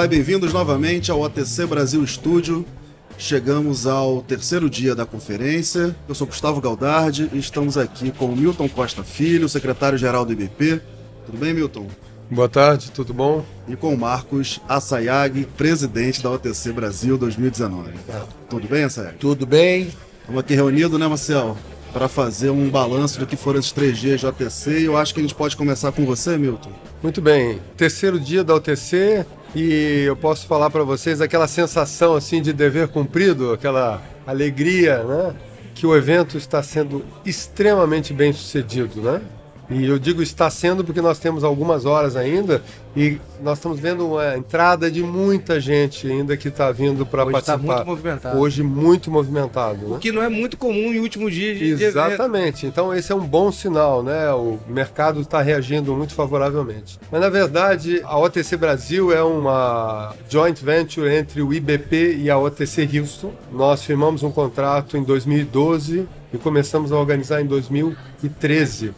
Olá e bem-vindos novamente ao OTC Brasil Estúdio. Chegamos ao terceiro dia da conferência. Eu sou Gustavo Galdardi e estamos aqui com o Milton Costa Filho, secretário-geral do IBP. Tudo bem, Milton? Boa tarde, tudo bom? E com o Marcos Assayag, presidente da OTC Brasil 2019. Tudo bem, Assayag? Tudo bem. Estamos aqui reunidos, né, Marcel? Para fazer um balanço do que foram esses três dias de OTC. E eu acho que a gente pode começar com você, Milton. Muito bem. Terceiro dia da OTC, e eu posso falar para vocês aquela sensação assim de dever cumprido, aquela alegria, né? Que o evento está sendo extremamente bem sucedido, né? E eu digo está sendo porque nós temos algumas horas ainda e nós estamos vendo uma entrada de muita gente ainda que está vindo para participar. Hoje está muito movimentado. Hoje muito movimentado. Né? O que não é muito comum em último dia de Exatamente. Então esse é um bom sinal, né? O mercado está reagindo muito favoravelmente. Mas na verdade a OTC Brasil é uma joint venture entre o IBP e a OTC Houston. Nós firmamos um contrato em 2012 e começamos a organizar em 2013.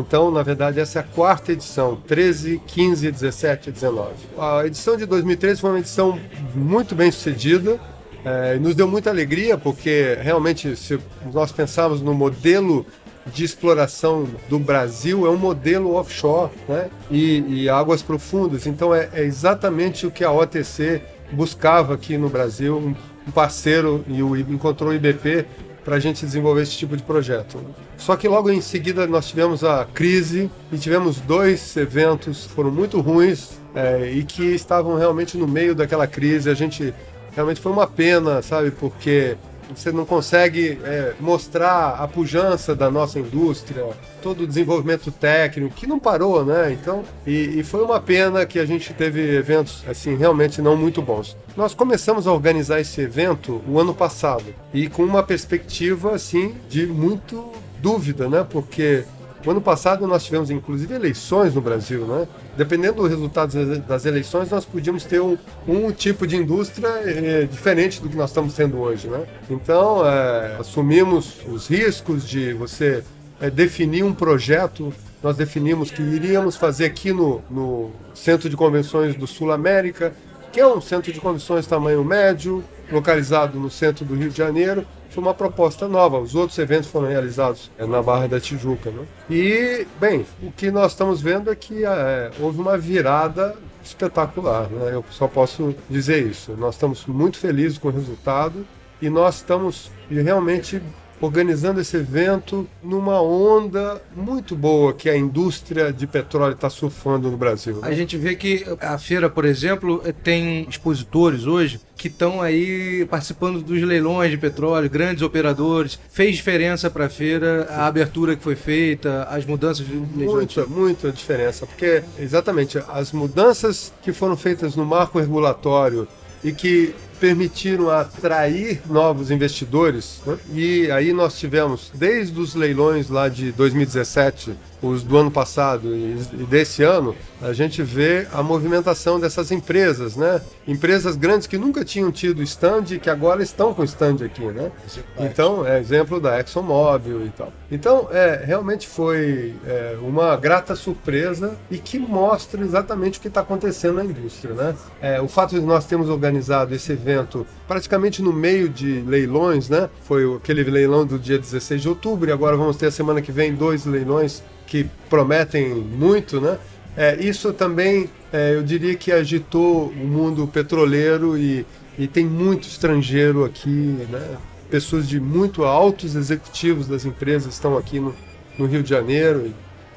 Então, na verdade, essa é a quarta edição, 13, 15, 17 e 19. A edição de 2013 foi uma edição muito bem sucedida, é, nos deu muita alegria, porque realmente, se nós pensarmos no modelo de exploração do Brasil, é um modelo offshore né? e, e águas profundas. Então, é, é, exatamente o que a OTC buscava aqui no Brasil, um, parceiro, e o, encontrou o IBP para a gente desenvolver esse tipo de projeto. Só que logo em seguida nós tivemos a crise e tivemos dois eventos que foram muito ruins é, e que estavam realmente no meio daquela crise. A gente realmente foi uma pena, sabe, porque você não consegue é, mostrar a pujança da nossa indústria, todo o desenvolvimento técnico, que não parou, né? Então, e, e, foi uma pena que a gente teve eventos, assim, realmente não muito bons. Nós começamos a organizar esse evento o ano passado, e com uma perspectiva, assim, de muito dúvida, né? Porque o ano passado nós tivemos inclusive eleições no Brasil, né? Dependendo do resultado das eleições, nós podíamos ter um, um tipo de indústria é, diferente do que nós estamos tendo hoje, né? Então, é, assumimos os riscos de você é, definir um projeto. Nós definimos que iríamos fazer aqui no, no Centro de Convenções do Sul América, que é um centro de convenções tamanho médio, localizado no centro do Rio de Janeiro, foi uma proposta nova. Os outros eventos foram realizados é, na Barra da Tijuca. Né? E, bem, o que nós estamos vendo é que é, houve uma virada espetacular. Né? Eu só posso dizer isso. Nós estamos muito felizes com o resultado e nós estamos realmente organizando esse evento numa onda muito boa que a indústria de petróleo está surfando no Brasil. Né? A gente vê que a feira, por exemplo, tem expositores hoje que estão aí participando dos leilões de petróleo, grandes operadores. Fez diferença para a feira a abertura que foi feita, as mudanças de Muita, muita diferença, porque exatamente as mudanças que foram feitas no marco regulatório e que permitiram atrair novos investidores. Né? E aí nós tivemos, desde os leilões lá de 2017, os do ano passado e desse ano, a gente vê a movimentação dessas empresas, né? Empresas grandes que nunca tinham tido stand e que agora estão com stand aqui, né? Então, é exemplo da ExxonMobil e tal. Então, é, realmente foi é, uma grata surpresa e que mostra exatamente o que está acontecendo na indústria, né? É, o fato de nós termos organizado esse evento praticamente no meio de leilões, né? Foi aquele leilão do dia 16 de outubro e agora vamos ter a semana que vem dois leilões que prometem muito, né? É, isso também, é, eu diria que agitou o mundo petroleiro e, e tem muito estrangeiro aqui, né? Pessoas de muito altos executivos das empresas estão aqui no, no Rio de Janeiro.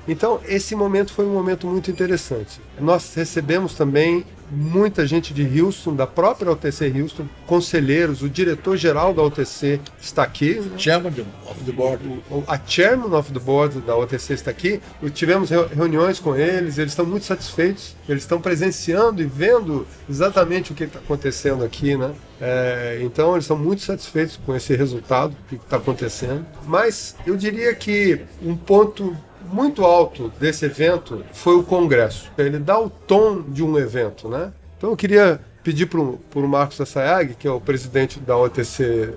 Então, esse momento foi um momento muito interessante. Nós recebemos também muita gente de Houston, da própria UTC Houston, conselheiros, o diretor-geral da UTC está aqui. Né? Chairman of the board. A chairman of the board da UTC está aqui. Tivemos reuniões com eles, eles estão muito satisfeitos, eles estão presenciando e vendo exatamente o que está acontecendo aqui, né? É, então eles estão muito satisfeitos com esse resultado que está acontecendo. Mas eu diria que um ponto muito alto desse evento foi o congresso. Ele dá o tom de um evento, né? Então eu queria pedir para o Marcos Assayag, que é o presidente da OTC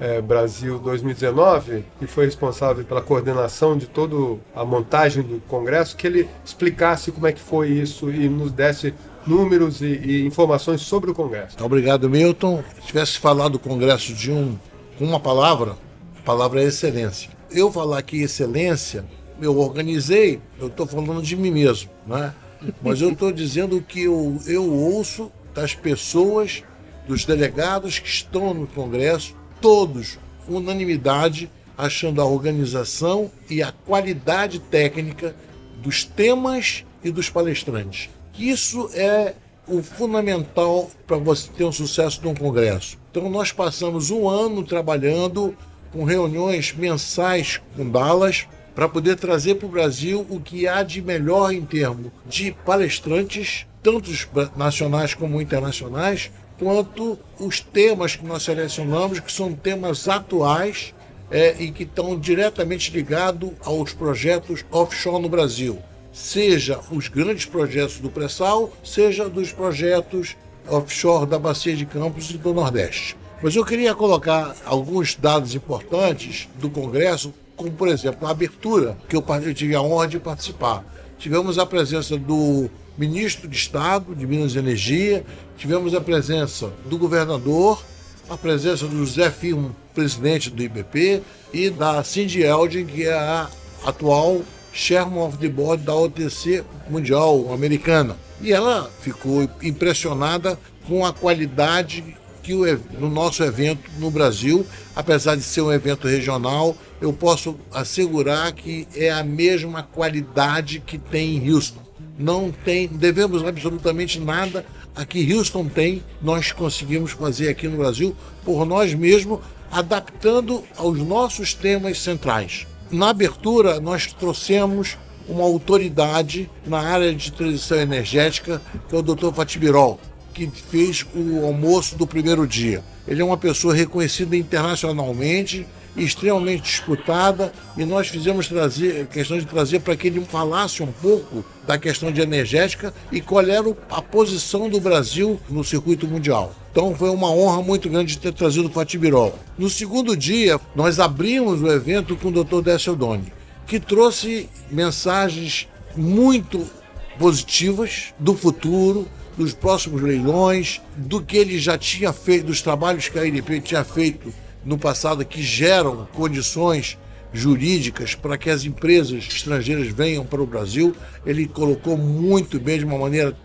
é, Brasil 2019, que foi responsável pela coordenação de toda a montagem do Congresso, que ele explicasse como é que foi isso e nos desse números e, e informações sobre o Congresso. Obrigado, Milton. Se tivesse falado do Congresso de um uma palavra, a palavra é excelência. Eu falar aqui excelência, eu organizei, eu estou falando de mim mesmo, né? mas eu estou dizendo que eu, eu ouço das pessoas, dos delegados que estão no Congresso, todos, unanimidade, achando a organização e a qualidade técnica dos temas e dos palestrantes. Isso é o fundamental para você ter um sucesso num congresso. Então nós passamos um ano trabalhando com reuniões mensais com Dallas para poder trazer para o Brasil o que há de melhor em termos de palestrantes, tanto nacionais como internacionais, quanto os temas que nós selecionamos, que são temas atuais é, e que estão diretamente ligados aos projetos offshore no Brasil. Seja os grandes projetos do pré-sal, seja dos projetos offshore da Bacia de Campos e do Nordeste. Mas eu queria colocar alguns dados importantes do Congresso, como, por exemplo, a abertura, que eu tive a honra de participar. Tivemos a presença do ministro de Estado de Minas e Energia, tivemos a presença do governador, a presença do José Firmo, presidente do IBP, e da Cindy Eldin, que é a atual Chairman of the Board da OTC Mundial Americana. E ela ficou impressionada com a qualidade que o, no nosso evento no Brasil, apesar de ser um evento regional, eu posso assegurar que é a mesma qualidade que tem em Houston não tem, devemos absolutamente nada a que Houston tem, nós conseguimos fazer aqui no Brasil por nós mesmos, adaptando aos nossos temas centrais. Na abertura, nós trouxemos uma autoridade na área de transição energética, que é o Dr. Fatibirol, que fez o almoço do primeiro dia. Ele é uma pessoa reconhecida internacionalmente, extremamente disputada e nós fizemos trazer questão de trazer para que ele falasse um pouco da questão de energética e qual era a posição do Brasil no circuito mundial. Então foi uma honra muito grande de ter trazido o Fatibirol. No segundo dia, nós abrimos o evento com o Dr. Décio Doni, que trouxe mensagens muito positivas do futuro, dos próximos leilões, do que ele já tinha feito, dos trabalhos que a INP tinha feito no passado que geram condições jurídicas para que as empresas estrangeiras venham para o Brasil. Ele colocou muito bem, de uma maneira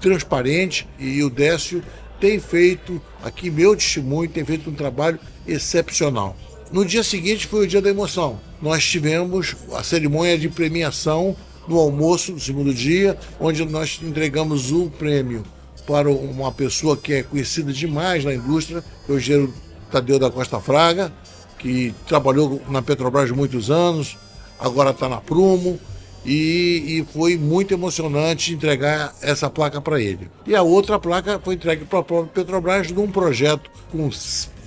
transparente, e o Décio tem feito, aqui meu testemunho, tem feito um trabalho excepcional. No dia seguinte foi o dia da emoção. Nós tivemos a cerimônia de premiação no almoço do segundo dia, onde nós entregamos um prêmio para uma pessoa que é conhecida demais na indústria, é o engenheiro Tadeu da Costa Fraga, que trabalhou na Petrobras muitos anos, agora está na Prumo, e, e, foi muito emocionante entregar essa placa para ele. E a outra placa foi entregue para a própria Petrobras num projeto com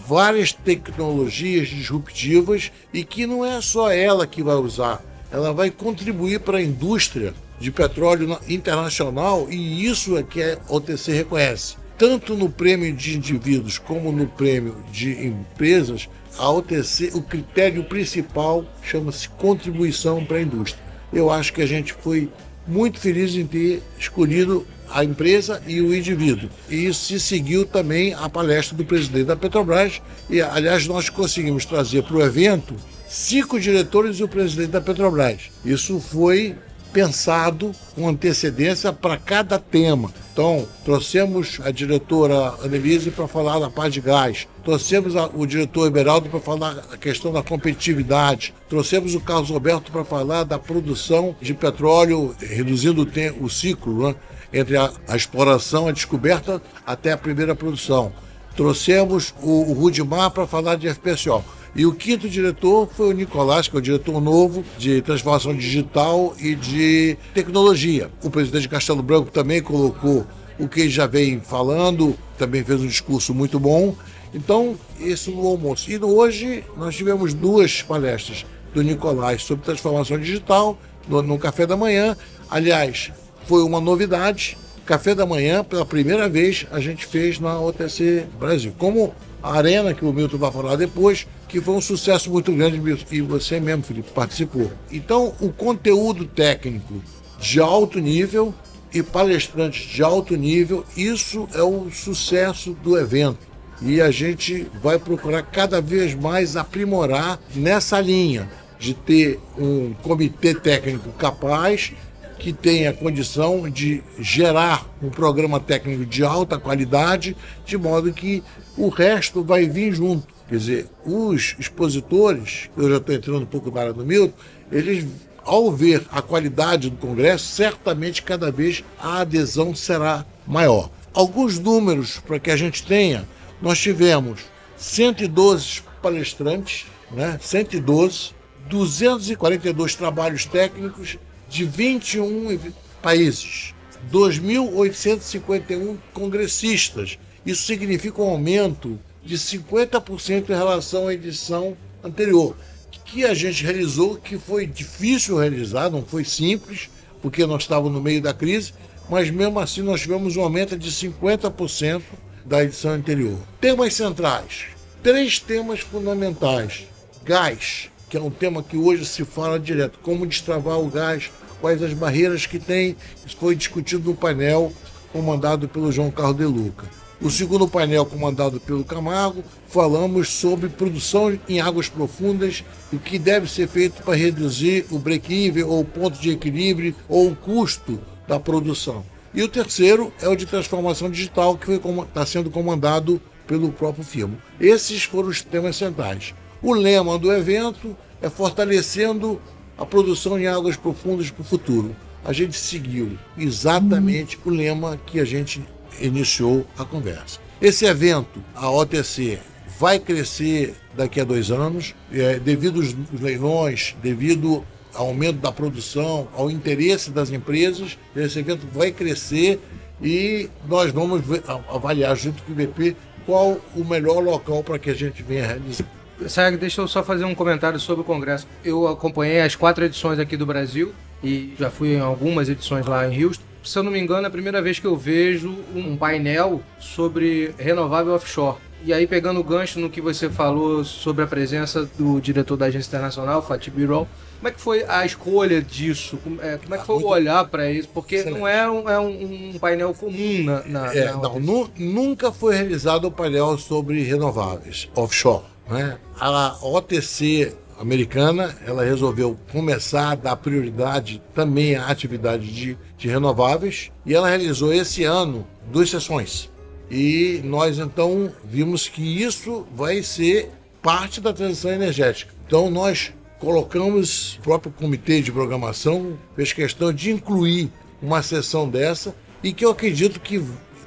várias tecnologias disruptivas e que não é só ela que vai usar, ela vai contribuir para a indústria de petróleo internacional e isso é que a OTC reconhece tanto no prêmio de indivíduos como no prêmio de empresas, a OTC, o critério principal chama-se contribuição para a indústria. Eu acho que a gente foi muito feliz em ter escolhido a empresa e o indivíduo. E isso se seguiu também a palestra do presidente da Petrobras. E, aliás, nós conseguimos trazer para o evento cinco diretores e o presidente da Petrobras. Isso foi pensado com antecedência para cada tema. Então, trouxemos a diretora Annelise para falar da paz de gás, trouxemos a, o diretor Eberaldo para falar a questão da competitividade, trouxemos o Carlos Roberto para falar da produção de petróleo, reduzindo o, tempo, o ciclo né, entre a, a, exploração, a descoberta até a primeira produção. Trouxemos o, o Rudimar para falar de FPSO. E o quinto diretor foi o Nicolás, que é o diretor novo de transformação digital e de tecnologia. O presidente Castelo Branco também colocou o que já vem falando, também fez um discurso muito bom. Então, esse no almoço. E hoje nós tivemos duas palestras do Nicolás sobre transformação digital no, no café da manhã. Aliás, foi uma novidade café da manhã, pela primeira vez, a gente fez na OTC Brasil. Como Arena, que o Milton vai falar depois, que foi um sucesso muito grande e você mesmo, Felipe, participou. Então, o conteúdo técnico de alto nível e palestrantes de alto nível, isso é o sucesso do evento. E a gente vai procurar cada vez mais aprimorar nessa linha de ter um comitê técnico capaz que tenha condição de gerar um programa técnico de alta qualidade, de modo que o resto vai vir junto. Quer dizer, os expositores, eu já estou entrando um pouco na área do Milton, eles, ao ver a qualidade do Congresso, certamente cada vez a adesão será maior. Alguns números para que a gente tenha, nós tivemos 112 palestrantes, né? 112, 242 trabalhos técnicos de 21 países, 2.851 congressistas. Isso significa um aumento de 50% em relação à edição anterior, que a gente realizou, que foi difícil realizar, não foi simples, porque nós estávamos no meio da crise, mas mesmo assim nós tivemos um aumento de 50% da edição anterior. Temas centrais. Três temas fundamentais. Gás, que é um tema que hoje se fala direto. Como destravar o gás, quais as barreiras que tem. Isso foi discutido no painel comandado pelo João Carlos De Luca. O segundo painel, comandado pelo Camargo, falamos sobre produção em águas profundas e o que deve ser feito para reduzir o break-even ou o ponto de equilíbrio ou o custo da produção. E o terceiro é o de transformação digital, que está sendo comandado pelo próprio firma. Esses foram os temas centrais. O lema do evento é fortalecendo a produção em águas profundas para o futuro. A gente seguiu exatamente o lema que a gente iniciou a conversa. Esse evento, a OTC, vai crescer daqui a dois anos, é, devido aos leilões, devido ao aumento da produção, ao interesse das empresas. Esse evento vai crescer e nós vamos avaliar junto com o IBP qual o melhor local para que a gente venha realizar. Sag, deixa eu só fazer um comentário sobre o Congresso. Eu acompanhei as quatro edições aqui do Brasil e já fui em algumas edições lá em Houston. Se eu não me engano, é a primeira vez que eu vejo um painel sobre renovável offshore. E aí, pegando o gancho no que você falou sobre a presença do diretor da agência internacional, Fatih Birol, como é que foi a escolha disso? Como é, como é que foi o olhar para isso? Porque Excelente. não é, um, é um, um, painel comum na. na, é, na não, nu, nunca foi realizado o um painel sobre renováveis offshore. Né? A OTC americana ela resolveu começar a dar prioridade também à atividade de, de renováveis e ela realizou esse ano duas sessões. E nós então vimos que isso vai ser parte da transição energética. Então nós colocamos, o próprio comitê de programação fez questão de incluir uma sessão dessa e que eu acredito que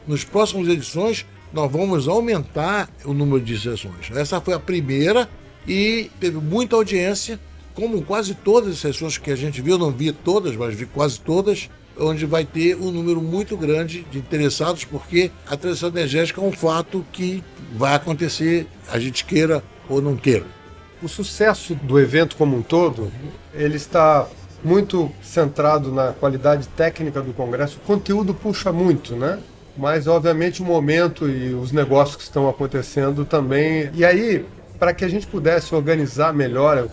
nos próximas edições nós vamos aumentar o número de sessões. Essa foi a primeira e teve muita audiência, como quase todas as sessões que a gente viu, não vi todas, mas vi quase todas, onde vai ter um número muito grande de interessados, porque a transição energética é um fato que vai acontecer, a gente queira ou não queira. O sucesso do evento como um todo, ele está muito centrado na qualidade técnica do congresso. O conteúdo puxa muito, né? Mas obviamente o momento e os negócios que estão acontecendo também. E aí, para que a gente pudesse organizar melhor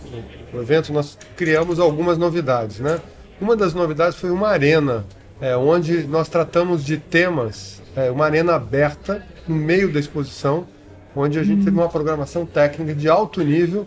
o, evento, nós criamos algumas novidades, né? Uma das novidades foi uma arena, é, onde nós tratamos de temas, é, uma arena aberta no meio da exposição, onde a gente teve uma programação técnica de alto nível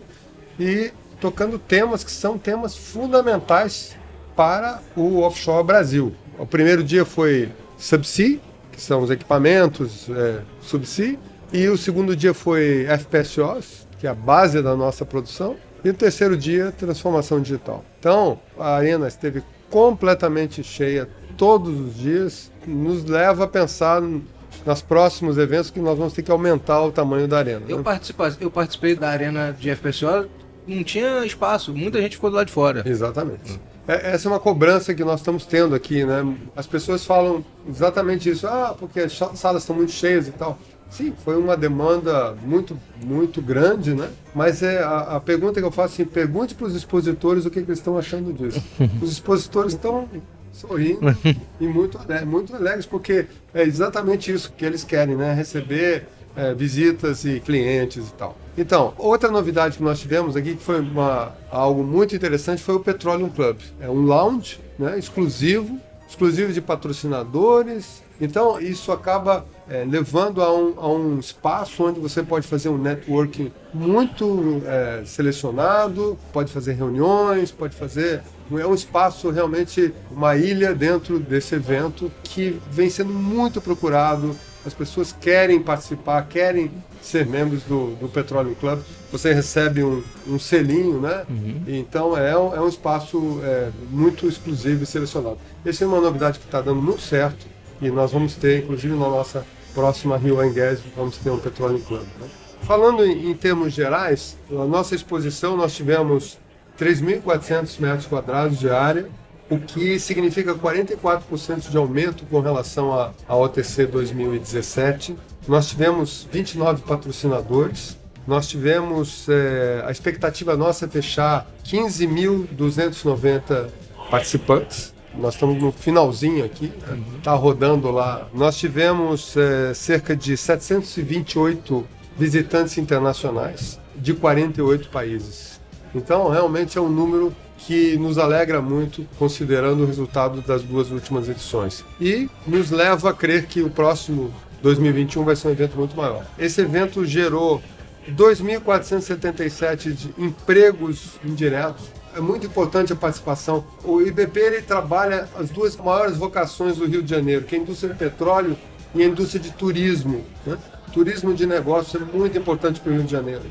e tocando temas que são temas fundamentais para o offshore Brasil. O primeiro dia foi subsea, que são os equipamentos é, subsea, e o segundo dia foi FPSOs, que é a base da nossa produção, e o terceiro dia, transformação digital. Então, a arena esteve completamente cheia todos os dias, nos leva a pensar nos próximos eventos que nós vamos ter que aumentar o tamanho da arena. Eu, né? participei, eu participei da arena de FPSO, não tinha espaço, muita gente ficou do lado de fora. Exatamente. Hum. É, essa é uma cobrança que nós estamos tendo aqui, né? As pessoas falam exatamente isso. Ah, porque as salas estão muito cheias e tal. Sim, foi uma demanda muito, muito grande, né? Mas é a, a pergunta que eu faço assim, pergunte para os expositores o que, que eles estão achando disso. Os expositores estão sorrindo e muito, ale- muito alegres, porque é exatamente isso que eles querem, né? Receber é, visitas e clientes e tal. Então, outra novidade que nós tivemos aqui, que foi uma, algo muito interessante, foi o Petroleum Club. É um lounge né, exclusivo, exclusivo de patrocinadores. Então, isso acaba é, levando a um, a um espaço onde você pode fazer um networking muito é, selecionado, pode fazer reuniões, pode fazer. É um espaço realmente, uma ilha dentro desse evento que vem sendo muito procurado. As pessoas querem participar, querem ser membros do, do Petroleum Club. Você recebe um, um selinho, né? E Então é um, é um espaço é, muito exclusivo e selecionado. Essa é uma novidade que está dando muito certo e nós vamos ter, inclusive na nossa próxima Rio Engues, vamos ter um Petroleum Club. né? Falando em, em termos gerais, a nossa exposição nós tivemos 3.400 metros quadrados de área, o que significa 44% de aumento com relação à, à OTC 2017. Nós tivemos 29 patrocinadores, nós tivemos, eh, a expectativa nossa é fechar 15.290 participantes. Nós estamos no finalzinho aqui, está rodando lá. Nós tivemos eh, cerca de 728 visitantes internacionais de 48 países. Então, realmente é um número que nos alegra muito, considerando o resultado das duas últimas edições. E nos leva a crer que o próximo 2021 vai ser um evento muito maior. Esse evento gerou 2.477 de empregos indiretos. É muito importante a participação. O IBP ele trabalha as duas maiores vocações do Rio de Janeiro, que é a indústria de petróleo e a indústria de turismo. né? Turismo de negócio é muito importante para o Rio de Janeiro.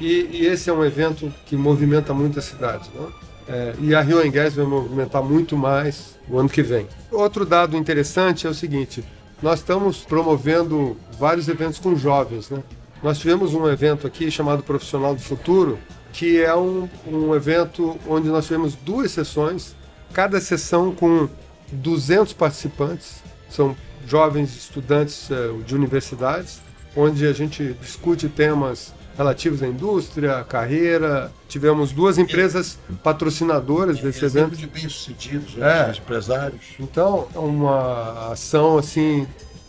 E, e esse é um evento que movimenta muito a cidade. né? É, e a Rio Engues vai movimentar muito mais o ano que vem. Outro dado interessante é o seguinte: nós estamos promovendo vários eventos com jovens. Né? Nós tivemos um evento aqui chamado Profissional do Futuro, que é um, um evento onde nós tivemos duas sessões, cada sessão com 200 participantes, são jovens estudantes eh, de universidades, onde a gente discute temas relativos à indústria, carreira. Tivemos duas empresas patrocinadoras desse evento. de bem-sucedidos, É. né? empresários. Então, é uma ação assim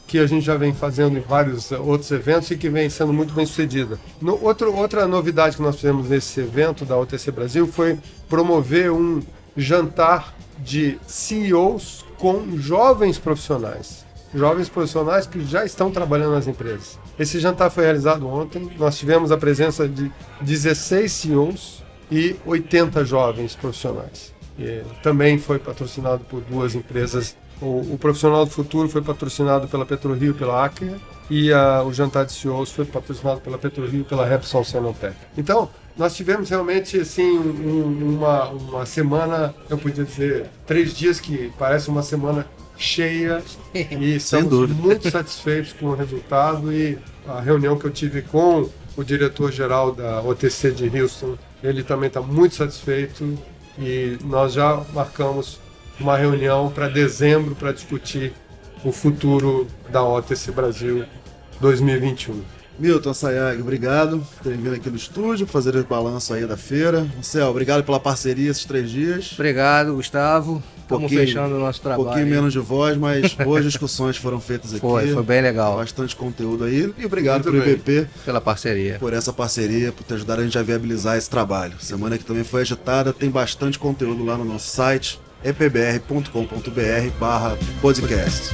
que a gente já vem fazendo em vários outros eventos e que vem sendo muito bem sucedida. No, outro, outra novidade que nós fizemos nesse evento da OTC Brasil foi promover um jantar de CEOs com jovens profissionais. Jovens profissionais que já estão trabalhando nas empresas. Esse jantar foi realizado ontem. Nós tivemos a presença de 16 CEOs e 80 jovens profissionais. E também foi patrocinado por duas empresas. O, o Profissional do Futuro foi patrocinado pela PetroRio e pela Acre, e a- o Jantar de CEOs foi patrocinado pela PetroRio e pela Repsol Cenotec. Então, nós tivemos realmente assim um- uma, uma semana, eu podia dizer, três dias que parece uma semana cheia e estamos muito satisfeitos com o resultado e a reunião que eu tive com o diretor-geral da OTC de Houston, ele também está muito satisfeito e nós já marcamos uma reunião para dezembro para discutir o futuro da OTC Brasil 2021. Milton Sayag, obrigado por ter vindo aqui no estúdio, fazer esse balanço aí da feira. Marcel, obrigado pela parceria esses três dias. Obrigado, Gustavo. Estamos fechando o nosso Um trabalho. pouquinho menos de voz, mas boas discussões foram feitas aqui. Foi, foi bem legal. Bastante conteúdo aí. E obrigado Muito pelo bem. IBP Pela parceria. por essa parceria, por ter ajudado a gente a viabilizar esse trabalho. Semana que também foi agitada, tem bastante conteúdo lá no nosso site, epbr.com.br barra podcast.